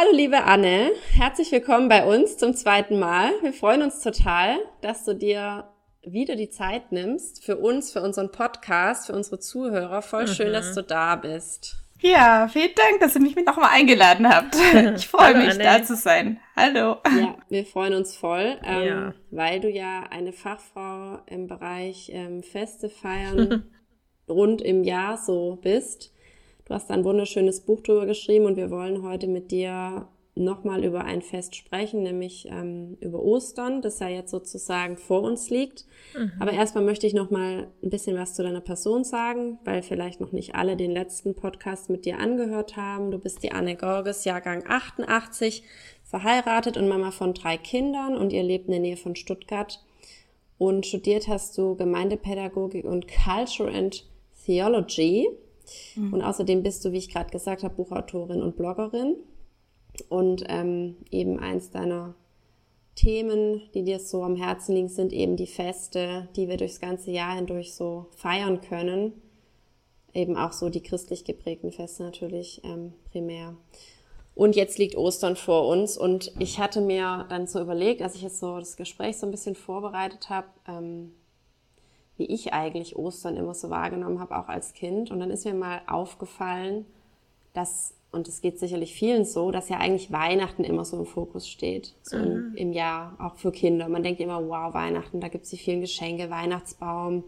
Hallo liebe Anne, herzlich willkommen bei uns zum zweiten Mal. Wir freuen uns total, dass du dir wieder die Zeit nimmst für uns, für unseren Podcast, für unsere Zuhörer. Voll mhm. schön, dass du da bist. Ja, vielen Dank, dass ihr mich mit nochmal eingeladen habt. Ich freue mich, Anne. da zu sein. Hallo. Ja, wir freuen uns voll, ähm, ja. weil du ja eine Fachfrau im Bereich ähm, Feste feiern rund im Jahr so bist. Du hast ein wunderschönes Buch drüber geschrieben und wir wollen heute mit dir nochmal über ein Fest sprechen, nämlich ähm, über Ostern, das ja jetzt sozusagen vor uns liegt. Mhm. Aber erstmal möchte ich nochmal ein bisschen was zu deiner Person sagen, weil vielleicht noch nicht alle den letzten Podcast mit dir angehört haben. Du bist die Anne Gorges, Jahrgang 88, verheiratet und Mama von drei Kindern und ihr lebt in der Nähe von Stuttgart. Und studiert hast du Gemeindepädagogik und Culture and Theology Mhm. Und außerdem bist du, wie ich gerade gesagt habe, Buchautorin und Bloggerin. Und ähm, eben eins deiner Themen, die dir so am Herzen liegen, sind eben die Feste, die wir durchs ganze Jahr hindurch so feiern können. Eben auch so die christlich geprägten Feste natürlich ähm, primär. Und jetzt liegt Ostern vor uns und ich hatte mir dann so überlegt, als ich jetzt so das Gespräch so ein bisschen vorbereitet habe, ähm, wie ich eigentlich Ostern immer so wahrgenommen habe, auch als Kind. Und dann ist mir mal aufgefallen, dass, und es geht sicherlich vielen so, dass ja eigentlich Weihnachten immer so im Fokus steht, so mhm. im, im, Jahr, auch für Kinder. Man denkt immer, wow, Weihnachten, da gibt es die vielen Geschenke, Weihnachtsbaum,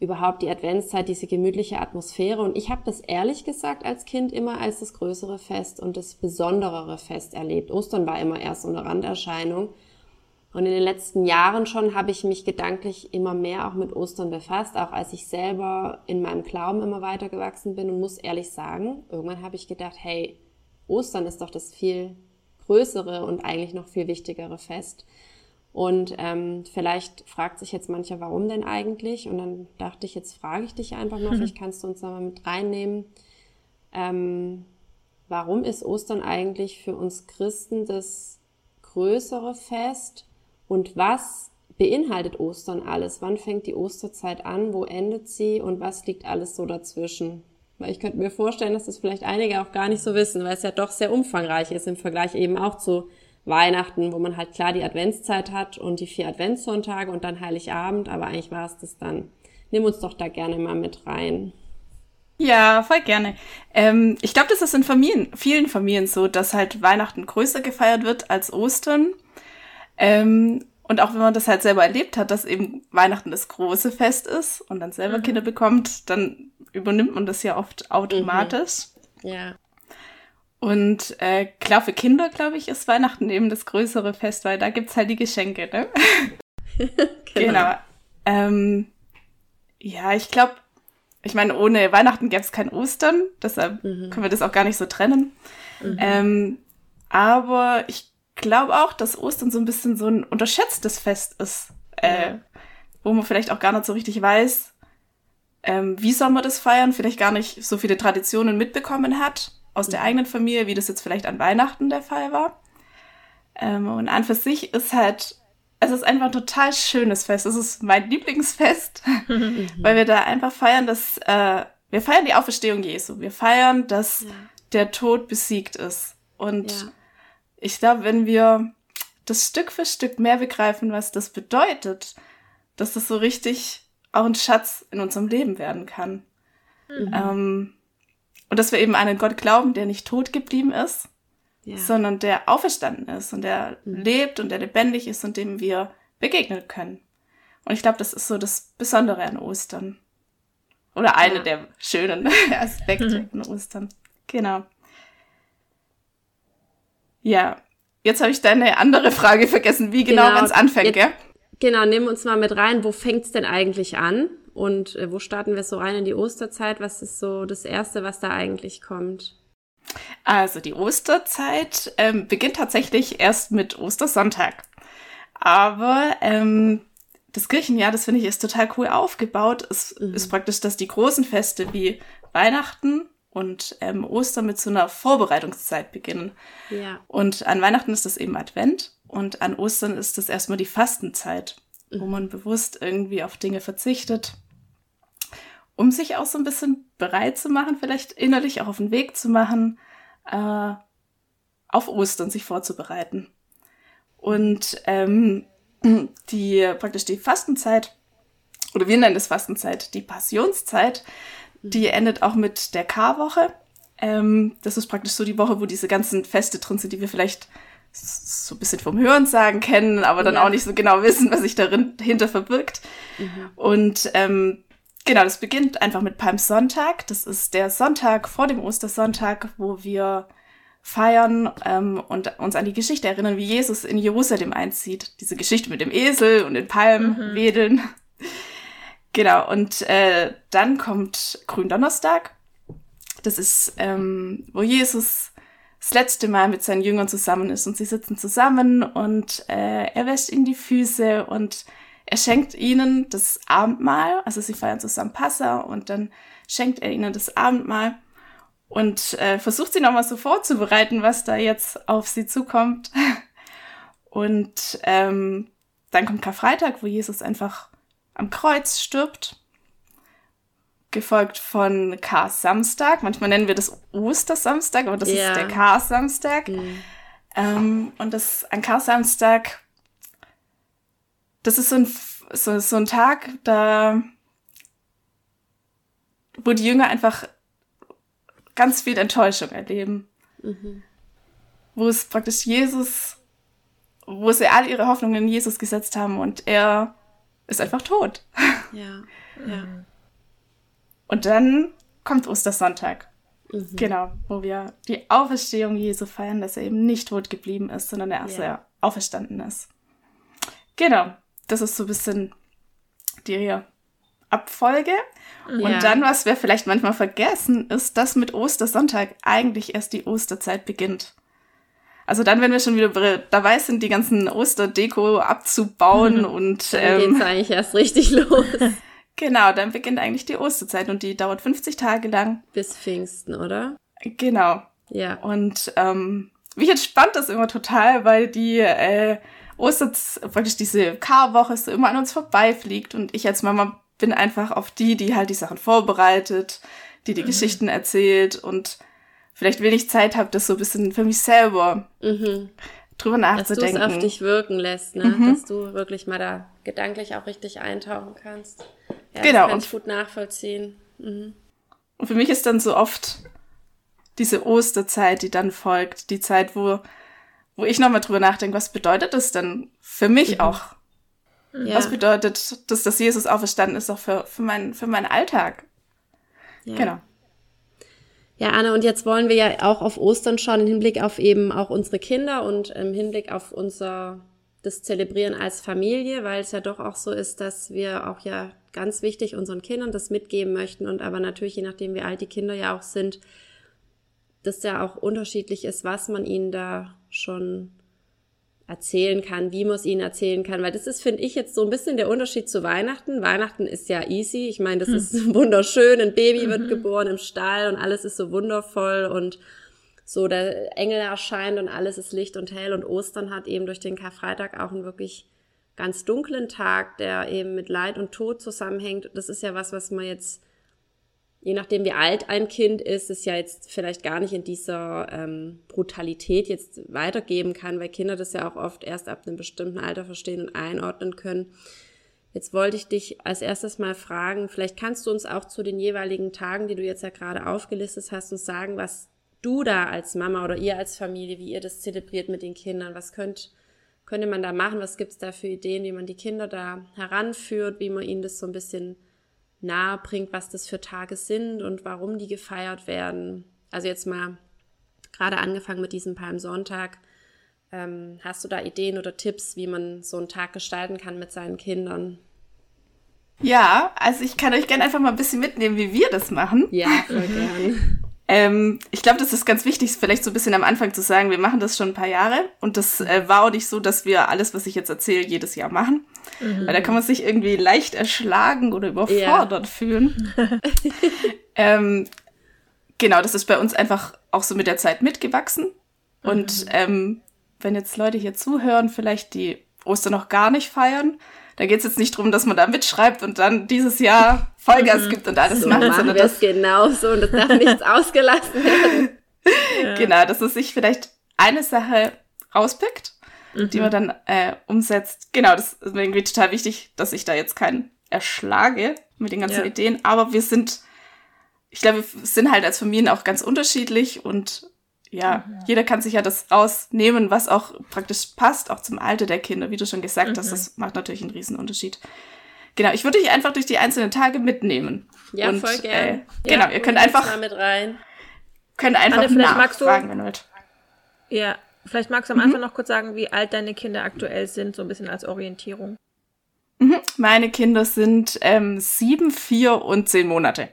überhaupt die Adventszeit, diese gemütliche Atmosphäre. Und ich habe das ehrlich gesagt als Kind immer als das größere Fest und das besonderere Fest erlebt. Ostern war immer erst so eine Randerscheinung. Und in den letzten Jahren schon habe ich mich gedanklich immer mehr auch mit Ostern befasst, auch als ich selber in meinem Glauben immer weiter gewachsen bin und muss ehrlich sagen, irgendwann habe ich gedacht, hey, Ostern ist doch das viel größere und eigentlich noch viel wichtigere Fest. Und ähm, vielleicht fragt sich jetzt mancher, warum denn eigentlich? Und dann dachte ich, jetzt frage ich dich einfach mal, vielleicht kannst du uns da mal mit reinnehmen. Ähm, warum ist Ostern eigentlich für uns Christen das größere Fest und was beinhaltet Ostern alles? Wann fängt die Osterzeit an? Wo endet sie? Und was liegt alles so dazwischen? Weil ich könnte mir vorstellen, dass das vielleicht einige auch gar nicht so wissen, weil es ja doch sehr umfangreich ist im Vergleich eben auch zu Weihnachten, wo man halt klar die Adventszeit hat und die vier Adventssonntage und dann Heiligabend, aber eigentlich war es das dann. Nimm uns doch da gerne mal mit rein. Ja, voll gerne. Ähm, ich glaube, das ist in Familien, vielen Familien so, dass halt Weihnachten größer gefeiert wird als Ostern. Ähm, und auch wenn man das halt selber erlebt hat, dass eben Weihnachten das große Fest ist und dann selber mhm. Kinder bekommt, dann übernimmt man das ja oft automatisch. Mhm. Ja. Und äh, klar, für Kinder, glaube ich, ist Weihnachten eben das größere Fest, weil da gibt's halt die Geschenke, ne? genau. genau. Ähm, ja, ich glaube, ich meine, ohne Weihnachten gäbe es kein Ostern, deshalb mhm. können wir das auch gar nicht so trennen. Mhm. Ähm, aber ich glaube auch, dass Ostern so ein bisschen so ein unterschätztes Fest ist, äh, ja. wo man vielleicht auch gar nicht so richtig weiß, ähm, wie soll man das feiern, vielleicht gar nicht so viele Traditionen mitbekommen hat aus der mhm. eigenen Familie, wie das jetzt vielleicht an Weihnachten der Fall war. Ähm, und an für sich ist halt, es ist einfach ein total schönes Fest. Es ist mein Lieblingsfest, mhm. weil wir da einfach feiern, dass äh, wir feiern die Auferstehung Jesu. Wir feiern, dass ja. der Tod besiegt ist. Und ja ich glaube, wenn wir das Stück für Stück mehr begreifen, was das bedeutet, dass das so richtig auch ein Schatz in unserem Leben werden kann. Mhm. Ähm, und dass wir eben an einen Gott glauben, der nicht tot geblieben ist, ja. sondern der auferstanden ist und der mhm. lebt und der lebendig ist und dem wir begegnen können. Und ich glaube, das ist so das Besondere an Ostern. Oder eine ja. der schönen Aspekte mhm. an Ostern. Genau. Ja, jetzt habe ich deine andere Frage vergessen, wie genau, genau wenn es anfängt, jetzt, gell? Genau, nimm uns mal mit rein. Wo fängt's denn eigentlich an? Und äh, wo starten wir so rein in die Osterzeit? Was ist so das Erste, was da eigentlich kommt? Also die Osterzeit ähm, beginnt tatsächlich erst mit Ostersonntag. Aber ähm, das Kirchenjahr, das finde ich, ist total cool aufgebaut. Es mhm. ist praktisch, dass die großen Feste wie Weihnachten und ähm, Ostern mit so einer Vorbereitungszeit beginnen. Ja. Und an Weihnachten ist das eben Advent und an Ostern ist das erstmal die Fastenzeit, mhm. wo man bewusst irgendwie auf Dinge verzichtet, um sich auch so ein bisschen bereit zu machen, vielleicht innerlich auch auf den Weg zu machen, äh, auf Ostern sich vorzubereiten. Und ähm, die praktisch die Fastenzeit, oder wir nennen das Fastenzeit, die Passionszeit, die endet auch mit der Karwoche. Ähm, das ist praktisch so die Woche, wo diese ganzen Feste drin sind, die wir vielleicht so ein bisschen vom Hörensagen kennen, aber dann ja. auch nicht so genau wissen, was sich dahinter verbirgt. Mhm. Und ähm, genau, das beginnt einfach mit Palmsonntag. Das ist der Sonntag vor dem Ostersonntag, wo wir feiern ähm, und uns an die Geschichte erinnern, wie Jesus in Jerusalem einzieht. Diese Geschichte mit dem Esel und den Palmen mhm. wedeln. Genau, und äh, dann kommt Gründonnerstag. Das ist, ähm, wo Jesus das letzte Mal mit seinen Jüngern zusammen ist und sie sitzen zusammen und äh, er wäscht ihnen die Füße und er schenkt ihnen das Abendmahl. Also sie feiern zusammen Passa und dann schenkt er ihnen das Abendmahl und äh, versucht sie nochmal so vorzubereiten, was da jetzt auf sie zukommt. Und ähm, dann kommt Karfreitag, wo Jesus einfach am Kreuz stirbt. Gefolgt von Kar-Samstag. Manchmal nennen wir das Ostersamstag, aber das ja. ist der Kar-Samstag. Mhm. Ähm, und das an Kar-Samstag, das ist so ein, so, so ein Tag, da wo die Jünger einfach ganz viel Enttäuschung erleben. Mhm. Wo es praktisch Jesus, wo sie all ihre Hoffnungen in Jesus gesetzt haben und er ist einfach tot. Ja, ja. Und dann kommt Ostersonntag. Mhm. Genau, wo wir die Auferstehung Jesu feiern, dass er eben nicht tot geblieben ist, sondern er erst ja. auferstanden ist. Genau, das ist so ein bisschen die Abfolge. Ja. Und dann, was wir vielleicht manchmal vergessen, ist, dass mit Ostersonntag eigentlich erst die Osterzeit beginnt. Also dann, wenn wir schon wieder dabei sind, die ganzen Osterdeko abzubauen mhm. und dann ähm, geht's eigentlich erst richtig los. genau, dann beginnt eigentlich die Osterzeit und die dauert 50 Tage lang. Bis Pfingsten, oder? Genau. Ja. Und ähm, mich entspannt das immer total, weil die äh, Oster, praktisch diese Karwoche so immer an uns vorbeifliegt und ich als Mama bin einfach auf die, die halt die Sachen vorbereitet, die die mhm. Geschichten erzählt und vielleicht wenig Zeit habe, das so ein bisschen für mich selber mhm. drüber nachzudenken. Dass du es auf dich wirken lässt, ne? Mhm. Dass du wirklich mal da gedanklich auch richtig eintauchen kannst. Ja, genau. Das kann ich gut nachvollziehen. Mhm. Und für mich ist dann so oft diese Osterzeit, die dann folgt, die Zeit, wo, wo ich nochmal drüber nachdenke, was bedeutet das denn für mich mhm. auch? Ja. Was bedeutet, dass das Jesus auferstanden ist, auch für, für, mein, für meinen Alltag? Ja. Genau. Ja, Anne, und jetzt wollen wir ja auch auf Ostern schauen, im Hinblick auf eben auch unsere Kinder und im Hinblick auf unser, das Zelebrieren als Familie, weil es ja doch auch so ist, dass wir auch ja ganz wichtig unseren Kindern das mitgeben möchten und aber natürlich, je nachdem, wie alt die Kinder ja auch sind, dass ja auch unterschiedlich ist, was man ihnen da schon erzählen kann, wie man es ihnen erzählen kann, weil das ist, finde ich, jetzt so ein bisschen der Unterschied zu Weihnachten. Weihnachten ist ja easy. Ich meine, das hm. ist wunderschön. Ein Baby mhm. wird geboren im Stall und alles ist so wundervoll und so der Engel erscheint und alles ist Licht und hell und Ostern hat eben durch den Karfreitag auch einen wirklich ganz dunklen Tag, der eben mit Leid und Tod zusammenhängt. Das ist ja was, was man jetzt je nachdem, wie alt ein Kind ist, es ja jetzt vielleicht gar nicht in dieser ähm, Brutalität jetzt weitergeben kann, weil Kinder das ja auch oft erst ab einem bestimmten Alter verstehen und einordnen können. Jetzt wollte ich dich als erstes mal fragen, vielleicht kannst du uns auch zu den jeweiligen Tagen, die du jetzt ja gerade aufgelistet hast, uns sagen, was du da als Mama oder ihr als Familie, wie ihr das zelebriert mit den Kindern, was könnt, könnte man da machen, was gibt's da für Ideen, wie man die Kinder da heranführt, wie man ihnen das so ein bisschen nahe bringt, was das für Tage sind und warum die gefeiert werden. Also jetzt mal gerade angefangen mit diesem Palmsonntag. Ähm, hast du da Ideen oder Tipps, wie man so einen Tag gestalten kann mit seinen Kindern? Ja, also ich kann euch gerne einfach mal ein bisschen mitnehmen, wie wir das machen. Ja, voll gern. Ähm, ich glaube, das ist ganz wichtig, vielleicht so ein bisschen am Anfang zu sagen, wir machen das schon ein paar Jahre und das äh, war auch nicht so, dass wir alles, was ich jetzt erzähle, jedes Jahr machen. Mhm. Weil da kann man sich irgendwie leicht erschlagen oder überfordert ja. fühlen. ähm, genau, das ist bei uns einfach auch so mit der Zeit mitgewachsen. Mhm. Und ähm, wenn jetzt Leute hier zuhören, vielleicht die Ostern noch gar nicht feiern, da geht es jetzt nicht darum, dass man da mitschreibt und dann dieses Jahr Vollgas mhm. gibt und alles so macht. Machen wir es genauso und es darf nichts ausgelassen werden. Ja. Genau, dass es sich vielleicht eine Sache rauspickt, mhm. die man dann äh, umsetzt. Genau, das ist mir irgendwie total wichtig, dass ich da jetzt keinen erschlage mit den ganzen ja. Ideen. Aber wir sind, ich glaube, wir sind halt als Familien auch ganz unterschiedlich und ja, mhm. jeder kann sich ja das rausnehmen, was auch praktisch passt, auch zum Alter der Kinder, wie du schon gesagt mhm. hast. Das macht natürlich einen riesen Unterschied. Genau, ich würde dich einfach durch die einzelnen Tage mitnehmen. Ja, und, voll gerne. Äh, genau, ja, ihr könnt einfach mal mit rein. Könnt einfach Anne, vielleicht magst du, wenn wollt. Ja, vielleicht magst du am mhm. Anfang noch kurz sagen, wie alt deine Kinder aktuell sind, so ein bisschen als Orientierung. Mhm. Meine Kinder sind ähm, sieben, vier und zehn Monate.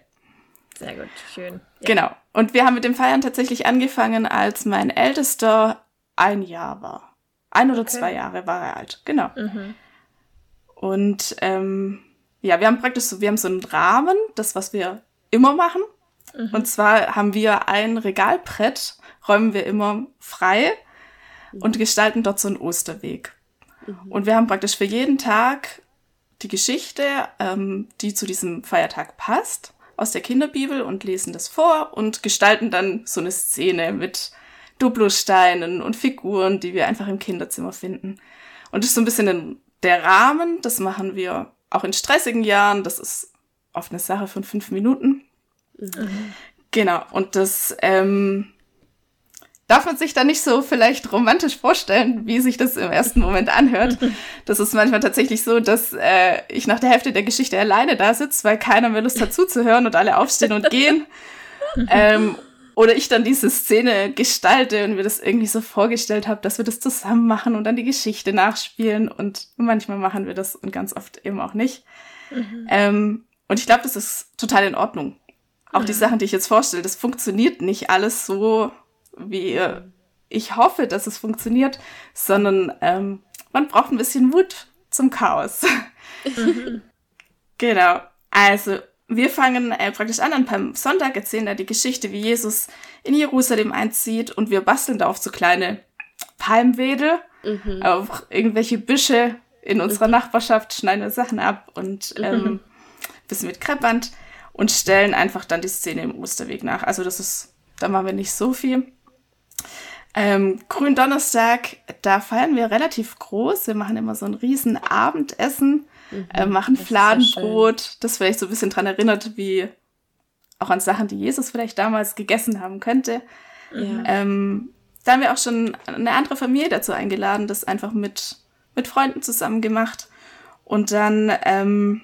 Sehr gut, schön. Ja. Genau. Und wir haben mit dem Feiern tatsächlich angefangen, als mein Ältester ein Jahr war. Ein oder okay. zwei Jahre war er alt, genau. Mhm. Und ähm, ja, wir haben praktisch so, wir haben so einen Rahmen, das, was wir immer machen. Mhm. Und zwar haben wir ein Regalbrett, räumen wir immer frei mhm. und gestalten dort so einen Osterweg. Mhm. Und wir haben praktisch für jeden Tag die Geschichte, ähm, die zu diesem Feiertag passt aus der Kinderbibel und lesen das vor und gestalten dann so eine Szene mit Duplosteinen und Figuren, die wir einfach im Kinderzimmer finden. Und das ist so ein bisschen der Rahmen, das machen wir auch in stressigen Jahren, das ist oft eine Sache von fünf Minuten. Mhm. Genau, und das ähm, darf man sich da nicht so vielleicht romantisch vorstellen, wie sich das im ersten Moment anhört. Das ist manchmal tatsächlich so, dass äh, ich nach der Hälfte der Geschichte alleine da sitze, weil keiner mehr Lust hat zuzuhören und alle aufstehen und gehen. ähm, oder ich dann diese Szene gestalte und mir das irgendwie so vorgestellt habe, dass wir das zusammen machen und dann die Geschichte nachspielen. Und manchmal machen wir das und ganz oft eben auch nicht. Mhm. Ähm, und ich glaube, das ist total in Ordnung. Auch mhm. die Sachen, die ich jetzt vorstelle, das funktioniert nicht alles so wie ich hoffe, dass es funktioniert, sondern ähm, man braucht ein bisschen Mut zum Chaos. Mhm. genau. Also, wir fangen äh, praktisch an und beim Sonntag erzählen da die Geschichte, wie Jesus in Jerusalem einzieht und wir basteln da auf so kleine Palmwedel, mhm. auf irgendwelche Büsche in unserer mhm. Nachbarschaft, schneiden wir Sachen ab und ähm, mhm. bisschen mit Kreppband und stellen einfach dann die Szene im Osterweg nach. Also das ist, da machen wir nicht so viel. Ähm, Gründonnerstag, da feiern wir relativ groß. Wir machen immer so ein riesen Abendessen, mhm, äh, machen Fladenbrot, das vielleicht so ein bisschen dran erinnert, wie auch an Sachen, die Jesus vielleicht damals gegessen haben könnte. Ja. Ähm, da haben wir auch schon eine andere Familie dazu eingeladen, das einfach mit, mit Freunden zusammen gemacht. Und dann, ähm,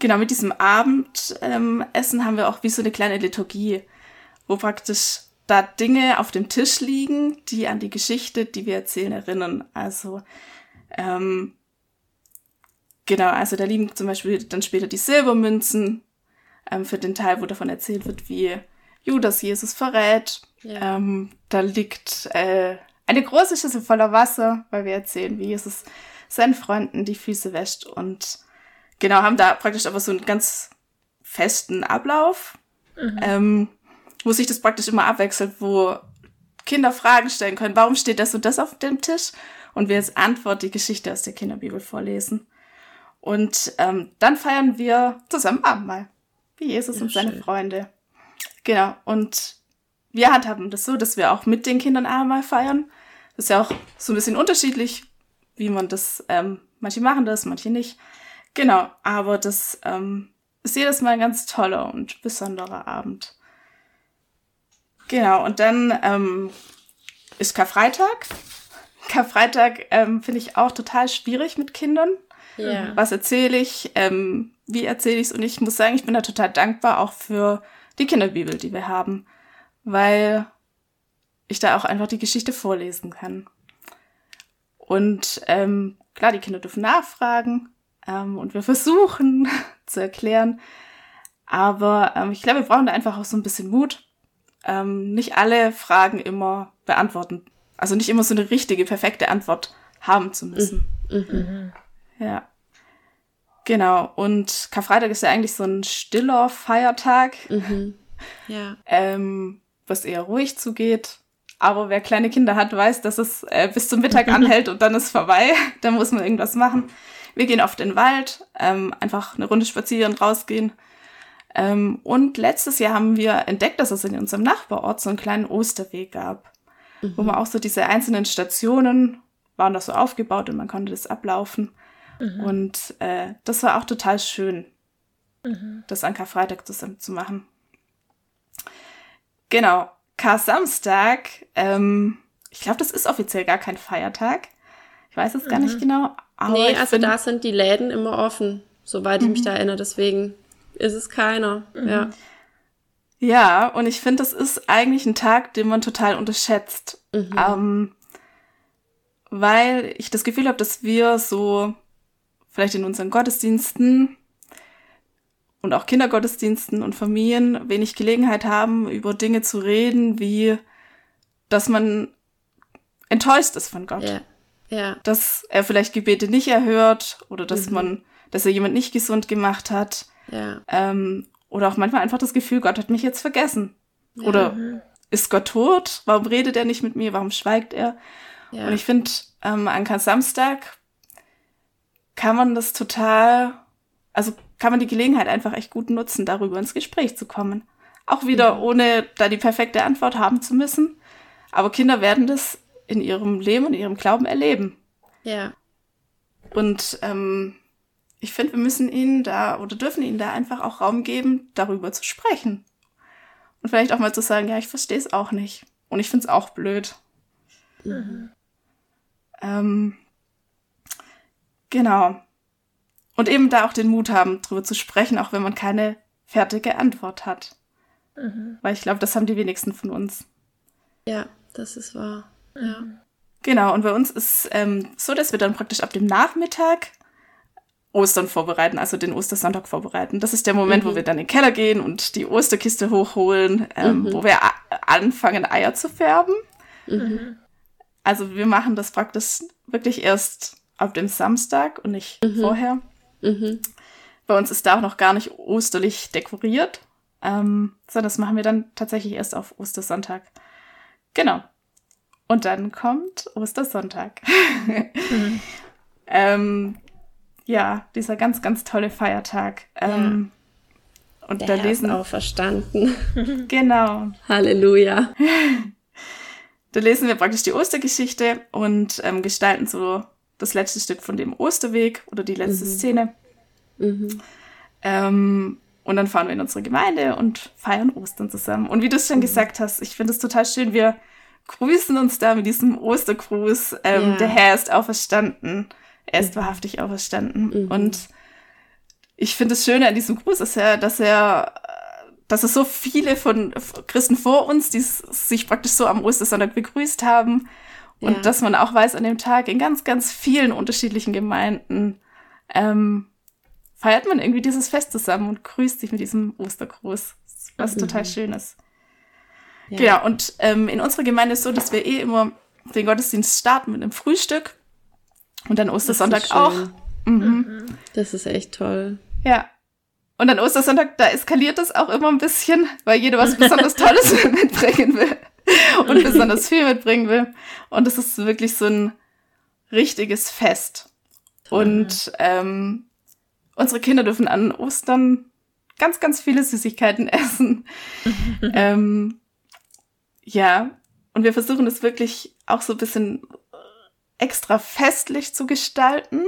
genau, mit diesem Abendessen ähm, haben wir auch wie so eine kleine Liturgie, wo praktisch da Dinge auf dem Tisch liegen, die an die Geschichte, die wir erzählen, erinnern. Also ähm, genau, also da liegen zum Beispiel dann später die Silbermünzen ähm, für den Teil, wo davon erzählt wird, wie Judas Jesus verrät. Ja. Ähm, da liegt äh, eine große Schüssel voller Wasser, weil wir erzählen, wie Jesus seinen Freunden die Füße wäscht und genau haben da praktisch aber so einen ganz festen Ablauf. Mhm. Ähm, wo sich das praktisch immer abwechselt, wo Kinder Fragen stellen können, warum steht das und das auf dem Tisch? Und wir als Antwort die Geschichte aus der Kinderbibel vorlesen. Und ähm, dann feiern wir zusammen Abendmahl, wie Jesus ja, und seine schön. Freunde. Genau, und wir handhaben das so, dass wir auch mit den Kindern Abendmahl feiern. Das ist ja auch so ein bisschen unterschiedlich, wie man das ähm, Manche machen das, manche nicht. Genau, aber das ähm, ist jedes Mal ein ganz toller und besonderer Abend. Genau, und dann ähm, ist Karfreitag. Karfreitag ähm, finde ich auch total schwierig mit Kindern. Ja. Was erzähle ich? Ähm, wie erzähle ich es? Und ich muss sagen, ich bin da total dankbar auch für die Kinderbibel, die wir haben, weil ich da auch einfach die Geschichte vorlesen kann. Und ähm, klar, die Kinder dürfen nachfragen ähm, und wir versuchen zu erklären. Aber ähm, ich glaube, wir brauchen da einfach auch so ein bisschen Mut. Ähm, nicht alle Fragen immer beantworten. Also nicht immer so eine richtige, perfekte Antwort haben zu müssen. Mhm. mhm. Ja. Genau. Und Karfreitag ist ja eigentlich so ein stiller Feiertag. Mhm. Ja. Ähm, was eher ruhig zugeht. Aber wer kleine Kinder hat, weiß, dass es äh, bis zum Mittag anhält und dann ist vorbei. dann muss man irgendwas machen. Wir gehen oft in den Wald, ähm, einfach eine Runde spazieren, rausgehen. Ähm, und letztes Jahr haben wir entdeckt, dass es in unserem Nachbarort so einen kleinen Osterweg gab, mhm. wo man auch so diese einzelnen Stationen waren da so aufgebaut und man konnte das ablaufen. Mhm. Und äh, das war auch total schön, mhm. das an Karfreitag zusammen zu machen. Genau, Kar-Samstag, ähm, ich glaube, das ist offiziell gar kein Feiertag. Ich weiß es gar nicht mhm. genau. Aber nee, also da sind die Läden immer offen, soweit ich mich mhm. da erinnere. Deswegen ist es keiner. Mhm. Ja. Ja, und ich finde, das ist eigentlich ein Tag, den man total unterschätzt. Mhm. Ähm, weil ich das Gefühl habe, dass wir so vielleicht in unseren Gottesdiensten und auch Kindergottesdiensten und Familien wenig Gelegenheit haben, über Dinge zu reden, wie dass man enttäuscht ist von Gott. Ja. ja. Dass er vielleicht Gebete nicht erhört oder dass mhm. man, dass er jemand nicht gesund gemacht hat. Ja. Ähm, oder auch manchmal einfach das Gefühl, Gott hat mich jetzt vergessen. Ja. Oder ist Gott tot? Warum redet er nicht mit mir? Warum schweigt er? Ja. Und ich finde, ähm, an Samstag kann man das total, also kann man die Gelegenheit einfach echt gut nutzen, darüber ins Gespräch zu kommen. Auch wieder, ohne da die perfekte Antwort haben zu müssen. Aber Kinder werden das in ihrem Leben und ihrem Glauben erleben. Ja. Und ähm, ich finde, wir müssen ihnen da oder dürfen ihnen da einfach auch Raum geben, darüber zu sprechen. Und vielleicht auch mal zu sagen, ja, ich verstehe es auch nicht. Und ich finde es auch blöd. Mhm. Ähm, genau. Und eben da auch den Mut haben, drüber zu sprechen, auch wenn man keine fertige Antwort hat. Mhm. Weil ich glaube, das haben die wenigsten von uns. Ja, das ist wahr. Ja. Genau, und bei uns ist ähm, so, dass wir dann praktisch ab dem Nachmittag Ostern vorbereiten, also den Ostersonntag vorbereiten. Das ist der Moment, mhm. wo wir dann in den Keller gehen und die Osterkiste hochholen, ähm, mhm. wo wir anfangen, Eier zu färben. Mhm. Also wir machen das praktisch wirklich erst ab dem Samstag und nicht mhm. vorher. Mhm. Bei uns ist da auch noch gar nicht osterlich dekoriert, ähm, sondern das machen wir dann tatsächlich erst auf Ostersonntag. Genau. Und dann kommt Ostersonntag. mhm. ähm, ja, dieser ganz, ganz tolle Feiertag. Ähm, ja. Und Der da lesen auch verstanden. genau. Halleluja. Da lesen wir praktisch die Ostergeschichte und ähm, gestalten so das letzte Stück von dem Osterweg oder die letzte mhm. Szene. Mhm. Ähm, und dann fahren wir in unsere Gemeinde und feiern Ostern zusammen. Und wie du es schon mhm. gesagt hast, ich finde es total schön, wir grüßen uns da mit diesem Ostergruß. Ähm, ja. Der Herr ist auferstanden. Er ist mhm. wahrhaftig auferstanden. Mhm. Und ich finde es schön an diesem Gruß ist ja, dass er, dass es so viele von Christen vor uns, die sich praktisch so am Ostersonntag begrüßt haben. Und ja. dass man auch weiß, an dem Tag in ganz, ganz vielen unterschiedlichen Gemeinden ähm, feiert man irgendwie dieses Fest zusammen und grüßt sich mit diesem Ostergruß, was mhm. total schön ist. Ja. Genau, und ähm, in unserer Gemeinde ist es so, dass wir eh immer den Gottesdienst starten mit einem Frühstück und dann Ostersonntag auch. Mhm. mhm. Das ist echt toll. Ja. Und dann Ostersonntag, da eskaliert es auch immer ein bisschen, weil jeder was besonders Tolles mitbringen will und besonders viel mitbringen will. Und es ist wirklich so ein richtiges Fest. Und ähm, unsere Kinder dürfen an Ostern ganz, ganz viele Süßigkeiten essen. ähm, ja, und wir versuchen es wirklich auch so ein bisschen extra festlich zu gestalten.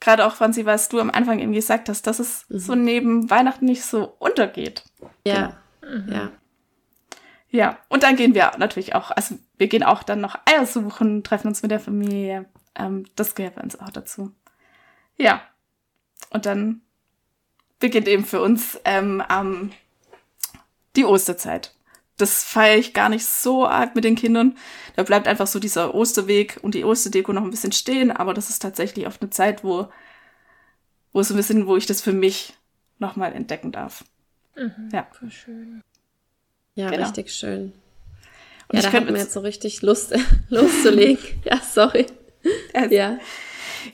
gerade auch, Franzi, was du am Anfang eben gesagt hast, dass es mhm. so neben Weihnachten nicht so untergeht. Ja, genau. mhm. ja. Ja, und dann gehen wir natürlich auch, also wir gehen auch dann noch Eier suchen, treffen uns mit der Familie. Ähm, das gehört bei uns auch dazu. Ja. Und dann beginnt eben für uns ähm, ähm, die Osterzeit. Das feiere ich gar nicht so arg mit den Kindern. Da bleibt einfach so dieser Osterweg und die Osterdeko noch ein bisschen stehen, aber das ist tatsächlich oft eine Zeit, wo, wo so ein bisschen, wo ich das für mich nochmal entdecken darf. Mhm, ja. Schön. Ja, genau. richtig schön. Und ja, ich da hat mir jetzt so richtig Lust, loszulegen. ja, sorry. Also, ja.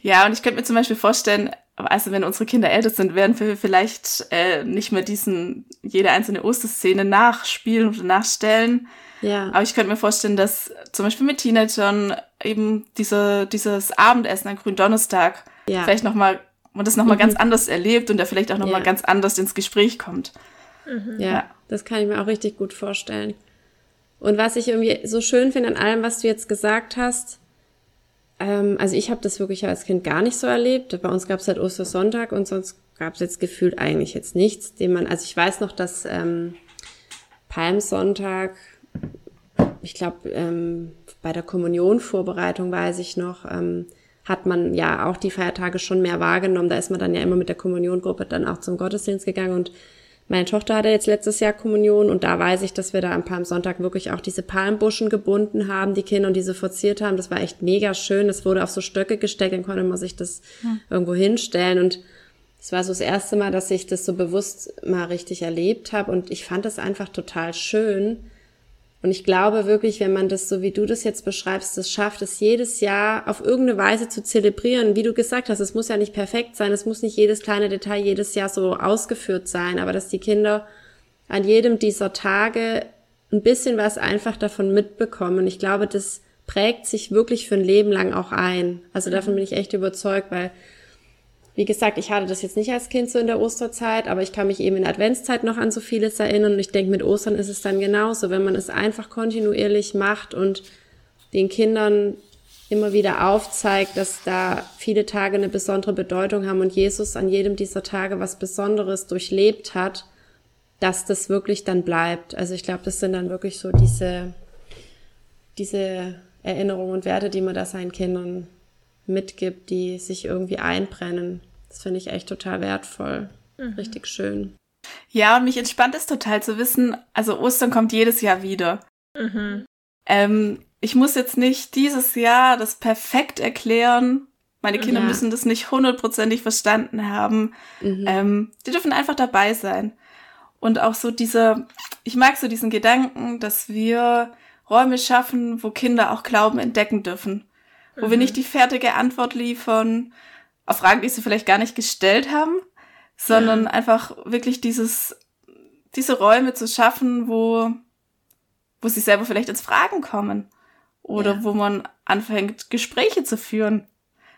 Ja, und ich könnte mir zum Beispiel vorstellen, also wenn unsere Kinder älter sind, werden wir vielleicht äh, nicht mehr diesen, jede einzelne Osterszene nachspielen oder nachstellen. Ja. Aber ich könnte mir vorstellen, dass zum Beispiel mit Teenagern eben dieser, dieses Abendessen an Gründonnerstag ja. vielleicht nochmal, man das nochmal mhm. ganz anders erlebt und er vielleicht auch nochmal ja. ganz anders ins Gespräch kommt. Mhm. Ja, ja, das kann ich mir auch richtig gut vorstellen. Und was ich irgendwie so schön finde an allem, was du jetzt gesagt hast, ähm, also ich habe das wirklich als Kind gar nicht so erlebt. Bei uns gab es halt Ostersonntag und sonst gab es jetzt gefühlt eigentlich jetzt nichts, den man, also ich weiß noch, dass ähm, Palmsonntag, ich glaube, ähm, bei der Kommunionvorbereitung weiß ich noch, ähm, hat man ja auch die Feiertage schon mehr wahrgenommen. Da ist man dann ja immer mit der Kommuniongruppe dann auch zum Gottesdienst gegangen und meine Tochter hatte jetzt letztes Jahr Kommunion und da weiß ich, dass wir da am Palmsonntag wirklich auch diese Palmbuschen gebunden haben, die Kinder und diese verziert haben. Das war echt mega schön. Das wurde auf so Stöcke gesteckt, dann konnte man sich das hm. irgendwo hinstellen und es war so das erste Mal, dass ich das so bewusst mal richtig erlebt habe und ich fand das einfach total schön, und ich glaube wirklich, wenn man das so wie du das jetzt beschreibst, das schafft, es jedes Jahr auf irgendeine Weise zu zelebrieren, wie du gesagt hast, es muss ja nicht perfekt sein, es muss nicht jedes kleine Detail jedes Jahr so ausgeführt sein, aber dass die Kinder an jedem dieser Tage ein bisschen was einfach davon mitbekommen. Und ich glaube, das prägt sich wirklich für ein Leben lang auch ein. Also davon bin ich echt überzeugt, weil wie gesagt, ich hatte das jetzt nicht als Kind so in der Osterzeit, aber ich kann mich eben in der Adventszeit noch an so vieles erinnern. Und ich denke, mit Ostern ist es dann genauso, wenn man es einfach kontinuierlich macht und den Kindern immer wieder aufzeigt, dass da viele Tage eine besondere Bedeutung haben und Jesus an jedem dieser Tage was Besonderes durchlebt hat, dass das wirklich dann bleibt. Also ich glaube, das sind dann wirklich so diese, diese Erinnerungen und Werte, die man da seinen Kindern mitgibt, die sich irgendwie einbrennen. Das finde ich echt total wertvoll. Mhm. Richtig schön. Ja, und mich entspannt es total zu wissen, also Ostern kommt jedes Jahr wieder. Mhm. Ähm, ich muss jetzt nicht dieses Jahr das perfekt erklären. Meine Kinder ja. müssen das nicht hundertprozentig verstanden haben. Mhm. Ähm, die dürfen einfach dabei sein. Und auch so diese, ich mag so diesen Gedanken, dass wir Räume schaffen, wo Kinder auch Glauben entdecken dürfen. Wo mhm. wir nicht die fertige Antwort liefern, auf Fragen, die sie vielleicht gar nicht gestellt haben, sondern ja. einfach wirklich dieses, diese Räume zu schaffen, wo, wo sie selber vielleicht ins Fragen kommen oder ja. wo man anfängt, Gespräche zu führen.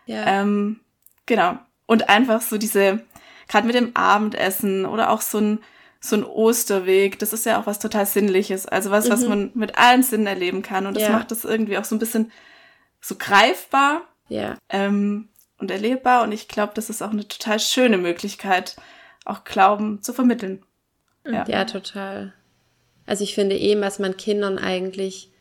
Ja. Ähm, genau. Und einfach so diese, gerade mit dem Abendessen oder auch so ein, so ein Osterweg, das ist ja auch was total Sinnliches. Also was, mhm. was man mit allen Sinnen erleben kann. Und das ja. macht das irgendwie auch so ein bisschen so greifbar. Ja. Ähm, und erlebbar. Und ich glaube, das ist auch eine total schöne Möglichkeit, auch Glauben zu vermitteln. Ja, ja total. Also ich finde eben, dass man Kindern eigentlich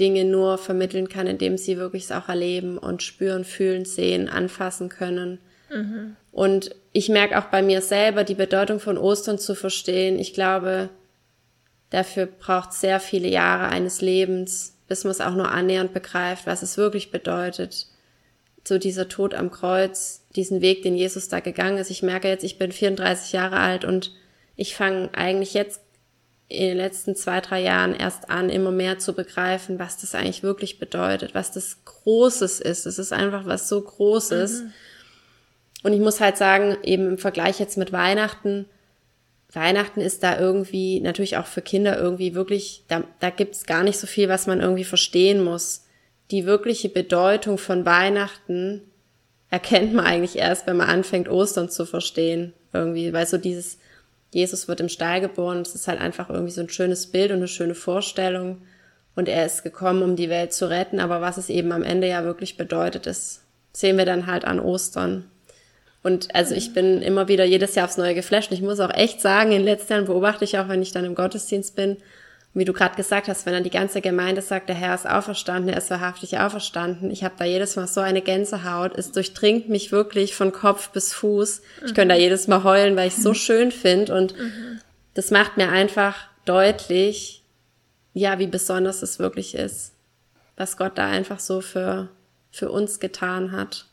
Dinge nur vermitteln kann, indem sie wirklich es auch erleben und spüren, fühlen, sehen, anfassen können. Mhm. Und ich merke auch bei mir selber die Bedeutung von Ostern zu verstehen. Ich glaube, dafür braucht sehr viele Jahre eines Lebens, bis man es auch nur annähernd begreift, was es wirklich bedeutet, so dieser Tod am Kreuz, diesen Weg, den Jesus da gegangen ist. Ich merke jetzt, ich bin 34 Jahre alt und ich fange eigentlich jetzt in den letzten zwei, drei Jahren erst an, immer mehr zu begreifen, was das eigentlich wirklich bedeutet, was das Großes ist. Es ist einfach was so Großes. Mhm. Und ich muss halt sagen, eben im Vergleich jetzt mit Weihnachten, Weihnachten ist da irgendwie natürlich auch für Kinder irgendwie wirklich, da, da gibt's gar nicht so viel, was man irgendwie verstehen muss die wirkliche Bedeutung von Weihnachten erkennt man eigentlich erst, wenn man anfängt, Ostern zu verstehen. Irgendwie, weil so dieses, Jesus wird im Stall geboren, das ist halt einfach irgendwie so ein schönes Bild und eine schöne Vorstellung. Und er ist gekommen, um die Welt zu retten. Aber was es eben am Ende ja wirklich bedeutet, das sehen wir dann halt an Ostern. Und also ich bin immer wieder jedes Jahr aufs Neue geflasht. Ich muss auch echt sagen, in den letzten Jahren beobachte ich auch, wenn ich dann im Gottesdienst bin, wie du gerade gesagt hast, wenn dann die ganze Gemeinde sagt, der Herr ist auferstanden, er ist wahrhaftig auferstanden. Ich habe da jedes Mal so eine Gänsehaut. Es durchdringt mich wirklich von Kopf bis Fuß. Ich mhm. könnte da jedes Mal heulen, weil ich es so schön finde. Und mhm. das macht mir einfach deutlich, ja, wie besonders es wirklich ist, was Gott da einfach so für, für uns getan hat.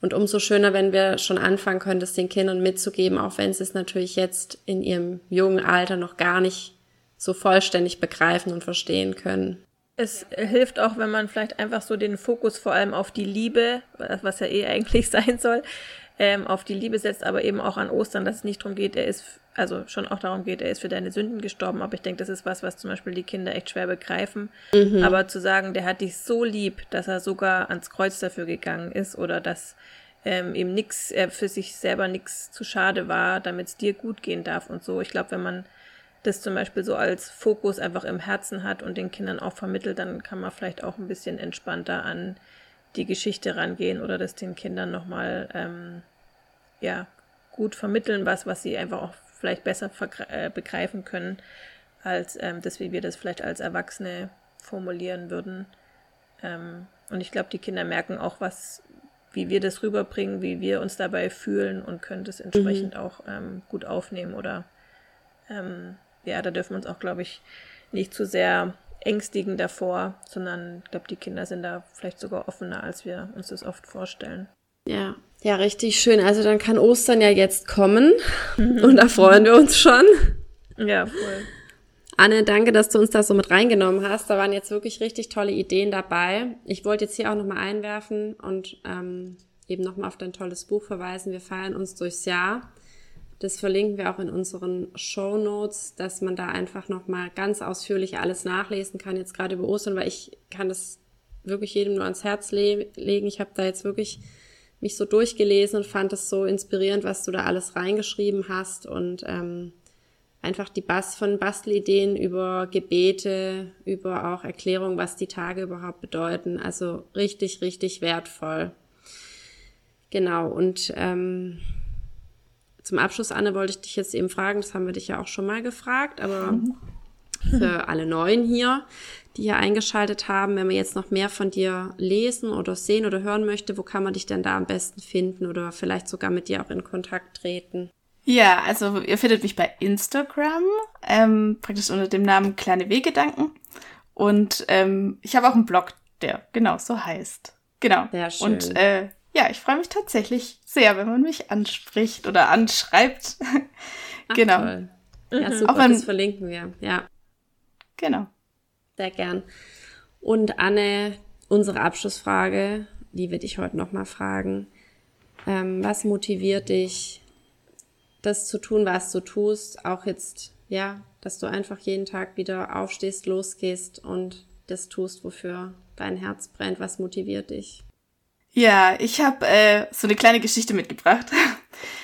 Und umso schöner, wenn wir schon anfangen können, das den Kindern mitzugeben, auch wenn sie es natürlich jetzt in ihrem jungen Alter noch gar nicht so vollständig begreifen und verstehen können. Es hilft auch, wenn man vielleicht einfach so den Fokus vor allem auf die Liebe, was ja eh eigentlich sein soll, ähm, auf die Liebe setzt, aber eben auch an Ostern, dass es nicht darum geht, er ist, also schon auch darum geht, er ist für deine Sünden gestorben, aber ich denke, das ist was, was zum Beispiel die Kinder echt schwer begreifen. Mhm. Aber zu sagen, der hat dich so lieb, dass er sogar ans Kreuz dafür gegangen ist oder dass ähm, eben nix, er für sich selber nichts zu schade war, damit es dir gut gehen darf und so. Ich glaube, wenn man das zum Beispiel so als Fokus einfach im Herzen hat und den Kindern auch vermittelt, dann kann man vielleicht auch ein bisschen entspannter an die Geschichte rangehen oder das den Kindern nochmal ähm, ja, gut vermitteln, was, was sie einfach auch vielleicht besser äh, begreifen können, als ähm, das, wie wir das vielleicht als Erwachsene formulieren würden. Ähm, und ich glaube, die Kinder merken auch, was, wie wir das rüberbringen, wie wir uns dabei fühlen und können das entsprechend mhm. auch ähm, gut aufnehmen oder ähm, ja, da dürfen wir uns auch, glaube ich, nicht zu sehr ängstigen davor, sondern ich glaube, die Kinder sind da vielleicht sogar offener, als wir uns das oft vorstellen. Ja, ja, richtig schön. Also dann kann Ostern ja jetzt kommen mhm. und da freuen wir uns schon. Ja, voll. Anne, danke, dass du uns da so mit reingenommen hast. Da waren jetzt wirklich richtig tolle Ideen dabei. Ich wollte jetzt hier auch nochmal einwerfen und ähm, eben nochmal auf dein tolles Buch verweisen. Wir feiern uns durchs Jahr. Das verlinken wir auch in unseren Show Notes, dass man da einfach nochmal ganz ausführlich alles nachlesen kann, jetzt gerade über Ostern, weil ich kann das wirklich jedem nur ans Herz le legen. Ich habe da jetzt wirklich mich so durchgelesen und fand es so inspirierend, was du da alles reingeschrieben hast und ähm, einfach die Bas von Bastelideen über Gebete, über auch Erklärung, was die Tage überhaupt bedeuten. Also richtig, richtig wertvoll. Genau, und ähm, zum Abschluss, Anne, wollte ich dich jetzt eben fragen, das haben wir dich ja auch schon mal gefragt, aber mhm. für alle Neuen hier, die hier eingeschaltet haben, wenn man jetzt noch mehr von dir lesen oder sehen oder hören möchte, wo kann man dich denn da am besten finden oder vielleicht sogar mit dir auch in Kontakt treten? Ja, also ihr findet mich bei Instagram, ähm, praktisch unter dem Namen Kleine Wehgedanken. Und ähm, ich habe auch einen Blog, der genau so heißt. Genau. Sehr schön. Und äh, ja, ich freue mich tatsächlich sehr, wenn man mich anspricht oder anschreibt. genau. Toll. Ja, mhm. super, Auch wenn, das verlinken wir, ja. Genau. Sehr gern. Und Anne, unsere Abschlussfrage, die wir dich heute nochmal fragen. Ähm, was motiviert dich, das zu tun, was du tust? Auch jetzt, ja, dass du einfach jeden Tag wieder aufstehst, losgehst und das tust, wofür dein Herz brennt. Was motiviert dich? Ja, ich habe äh, so eine kleine Geschichte mitgebracht.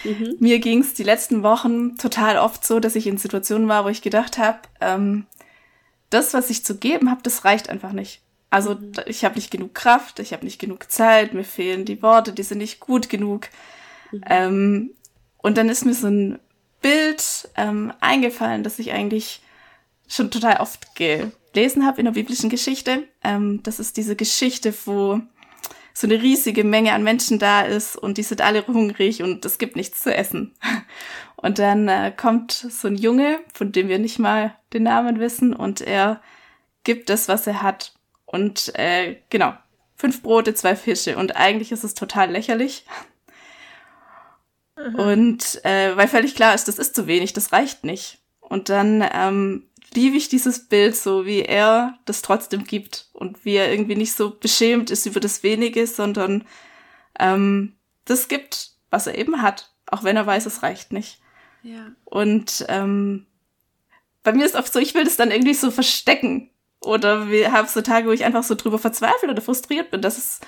Mhm. Mir ging's die letzten Wochen total oft so, dass ich in Situationen war, wo ich gedacht habe, ähm, das, was ich zu geben habe, das reicht einfach nicht. Also mhm. ich habe nicht genug Kraft, ich habe nicht genug Zeit, mir fehlen die Worte, die sind nicht gut genug. Mhm. Ähm, und dann ist mir so ein Bild ähm, eingefallen, das ich eigentlich schon total oft gelesen habe in der biblischen Geschichte. Ähm, das ist diese Geschichte, wo so eine riesige Menge an Menschen da ist und die sind alle hungrig und es gibt nichts zu essen. Und dann äh, kommt so ein Junge, von dem wir nicht mal den Namen wissen, und er gibt das, was er hat. Und äh, genau, fünf Brote, zwei Fische. Und eigentlich ist es total lächerlich. Mhm. Und äh, weil völlig klar ist, das ist zu wenig, das reicht nicht. Und dann ähm, liebe ich dieses Bild so, wie er das trotzdem gibt und wie er irgendwie nicht so beschämt ist über das Wenige, sondern ähm, das gibt, was er eben hat, auch wenn er weiß, es reicht nicht. Ja. Und ähm, bei mir ist oft so, ich will das dann irgendwie so verstecken. Oder wir haben so Tage, wo ich einfach so drüber verzweifelt oder frustriert bin, dass es,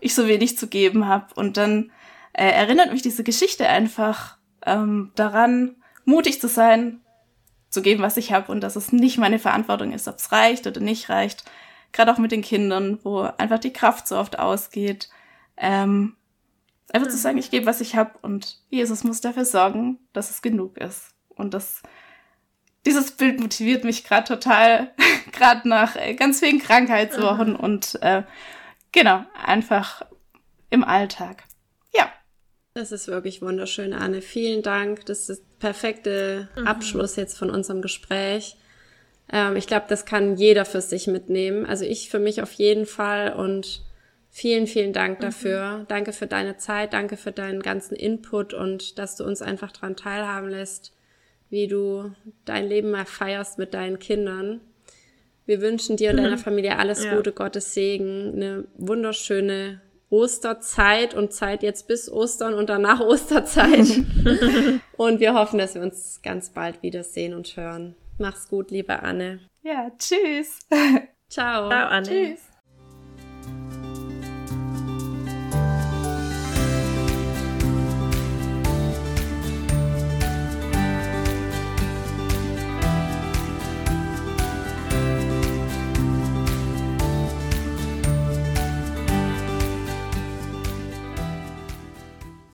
ich so wenig zu geben habe. Und dann äh, erinnert mich diese Geschichte einfach ähm, daran, mutig zu sein, zu geben, was ich habe und dass es nicht meine Verantwortung ist, ob es reicht oder nicht reicht. Gerade auch mit den Kindern, wo einfach die Kraft so oft ausgeht. Ähm, Einfach mhm. zu sagen, ich gebe, was ich habe und Jesus muss dafür sorgen, dass es genug ist. Und das, dieses Bild motiviert mich gerade total, gerade nach äh, ganz vielen Krankheitswochen mhm. und äh, genau, einfach im Alltag. Das ist wirklich wunderschön, Anne. Vielen Dank. Das ist der perfekte mhm. Abschluss jetzt von unserem Gespräch. Ähm, ich glaube, das kann jeder für sich mitnehmen. Also ich für mich auf jeden Fall und vielen, vielen Dank mhm. dafür. Mhm. Danke für deine Zeit, danke für deinen ganzen Input und dass du uns einfach daran teilhaben lässt, wie du dein Leben mal feierst mit deinen Kindern. Wir wünschen dir und deiner mhm. Familie alles ja. Gute, Gottes Segen, eine wunderschöne Osterzeit und Zeit jetzt bis Ostern und danach Osterzeit. und wir hoffen, dass wir uns ganz bald wiedersehen und hören. Mach's gut, liebe Anne. Ja, tschüss. Ciao. Ciao, Anne. Tschüss.